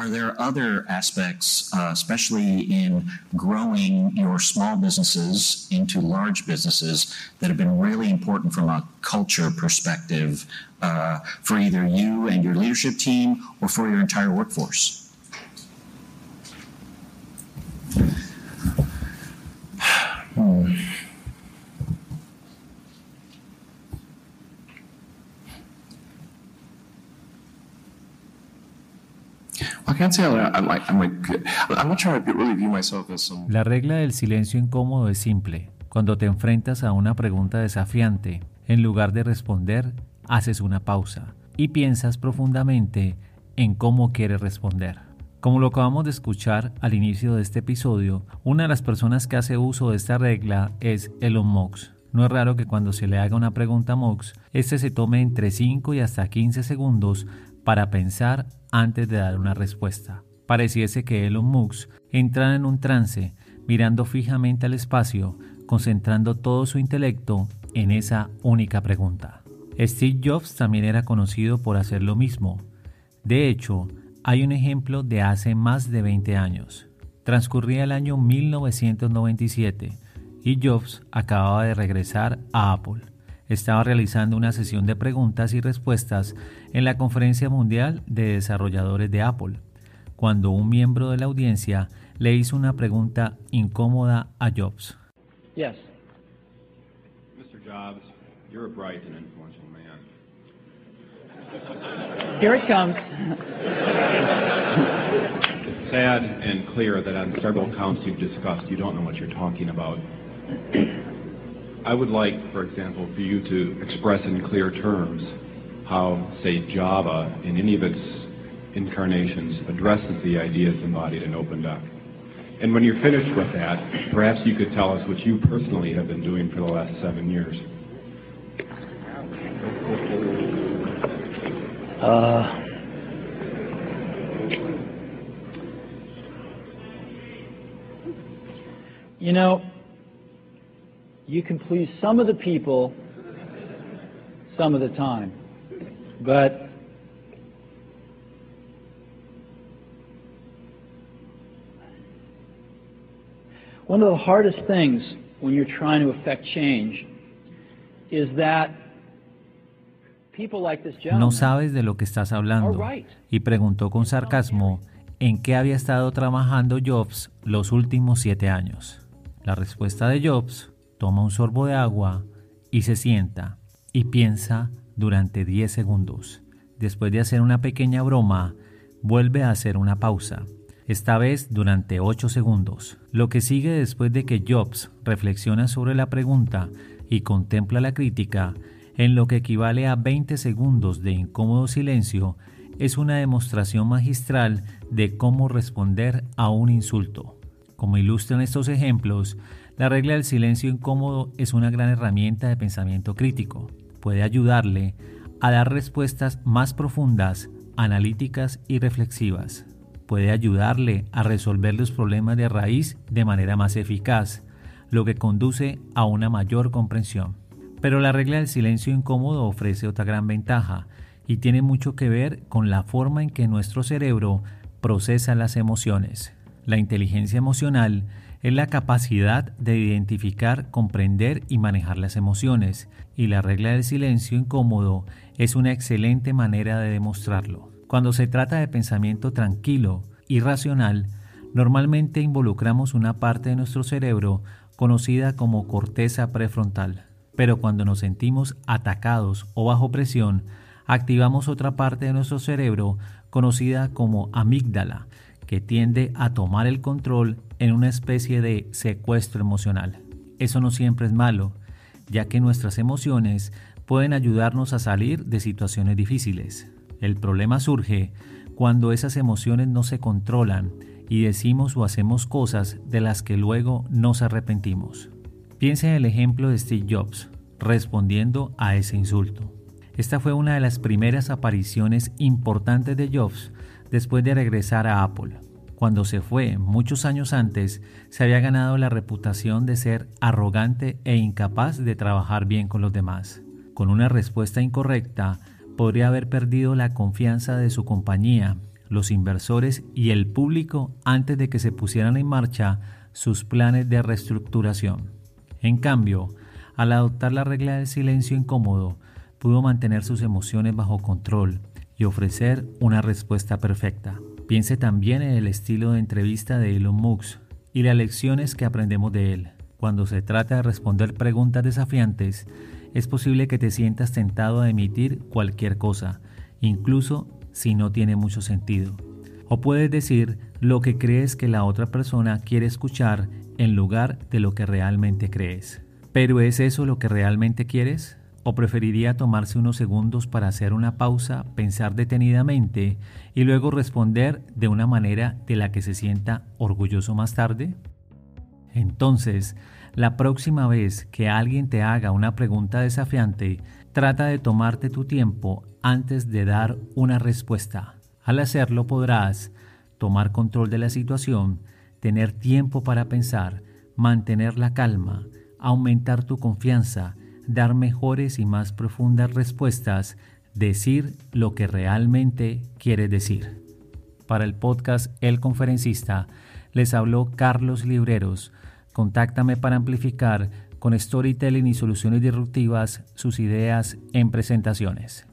Are there other aspects, uh, especially in growing your small businesses into large businesses, that have been really important from a culture perspective uh, for either you and your leadership team or for your entire workforce? La regla del silencio incómodo es simple. Cuando te enfrentas a una pregunta desafiante, en lugar de responder, haces una pausa y piensas profundamente en cómo quieres responder. Como lo acabamos de escuchar al inicio de este episodio, una de las personas que hace uso de esta regla es Elon Musk. No es raro que cuando se le haga una pregunta a Musk, este se tome entre 5 y hasta 15 segundos para pensar antes de dar una respuesta. Pareciese que Elon Musk entrara en un trance, mirando fijamente al espacio, concentrando todo su intelecto en esa única pregunta. Steve Jobs también era conocido por hacer lo mismo. De hecho, hay un ejemplo de hace más de 20 años. Transcurría el año 1997 y Jobs acababa de regresar a Apple estaba realizando una sesión de preguntas y respuestas en la Conferencia Mundial de Desarrolladores de Apple, cuando un miembro de la audiencia le hizo una pregunta incómoda a Jobs. Yes. Mr. Jobs, you're a bright and influential man. Here it comes. It's sad and clear that on several counts you've discussed, you don't know what you're talking about. I would like, for example, for you to express in clear terms how, say, Java, in any of its incarnations, addresses the ideas embodied in OpenDoc. And when you're finished with that, perhaps you could tell us what you personally have been doing for the last seven years. Uh, you know, you can please some of the people some of the time. But one of the hardest things when you're trying to affect change is that No sabes de lo que estás hablando. Y preguntó con sarcasmo en qué había estado trabajando Jobs los últimos siete años. La respuesta de Jobs toma un sorbo de agua y se sienta y piensa durante 10 segundos. Después de hacer una pequeña broma, vuelve a hacer una pausa, esta vez durante 8 segundos. Lo que sigue después de que Jobs reflexiona sobre la pregunta y contempla la crítica, en lo que equivale a 20 segundos de incómodo silencio, es una demostración magistral de cómo responder a un insulto. Como ilustran estos ejemplos, la regla del silencio incómodo es una gran herramienta de pensamiento crítico. Puede ayudarle a dar respuestas más profundas, analíticas y reflexivas. Puede ayudarle a resolver los problemas de raíz de manera más eficaz, lo que conduce a una mayor comprensión. Pero la regla del silencio incómodo ofrece otra gran ventaja y tiene mucho que ver con la forma en que nuestro cerebro procesa las emociones. La inteligencia emocional es la capacidad de identificar, comprender y manejar las emociones, y la regla del silencio incómodo es una excelente manera de demostrarlo. Cuando se trata de pensamiento tranquilo y racional, normalmente involucramos una parte de nuestro cerebro conocida como corteza prefrontal, pero cuando nos sentimos atacados o bajo presión, activamos otra parte de nuestro cerebro conocida como amígdala, que tiende a tomar el control en una especie de secuestro emocional. Eso no siempre es malo, ya que nuestras emociones pueden ayudarnos a salir de situaciones difíciles. El problema surge cuando esas emociones no se controlan y decimos o hacemos cosas de las que luego nos arrepentimos. Piensa en el ejemplo de Steve Jobs respondiendo a ese insulto. Esta fue una de las primeras apariciones importantes de Jobs después de regresar a Apple. Cuando se fue muchos años antes, se había ganado la reputación de ser arrogante e incapaz de trabajar bien con los demás. Con una respuesta incorrecta, podría haber perdido la confianza de su compañía, los inversores y el público antes de que se pusieran en marcha sus planes de reestructuración. En cambio, al adoptar la regla del silencio incómodo, pudo mantener sus emociones bajo control y ofrecer una respuesta perfecta. Piense también en el estilo de entrevista de Elon Musk y las lecciones que aprendemos de él. Cuando se trata de responder preguntas desafiantes, es posible que te sientas tentado a emitir cualquier cosa, incluso si no tiene mucho sentido. O puedes decir lo que crees que la otra persona quiere escuchar en lugar de lo que realmente crees. ¿Pero es eso lo que realmente quieres? ¿O preferiría tomarse unos segundos para hacer una pausa, pensar detenidamente y luego responder de una manera de la que se sienta orgulloso más tarde? Entonces, la próxima vez que alguien te haga una pregunta desafiante, trata de tomarte tu tiempo antes de dar una respuesta. Al hacerlo podrás tomar control de la situación, tener tiempo para pensar, mantener la calma, aumentar tu confianza, dar mejores y más profundas respuestas, decir lo que realmente quieres decir. Para el podcast El Conferencista, les habló Carlos Libreros. Contáctame para amplificar con storytelling y soluciones disruptivas sus ideas en presentaciones.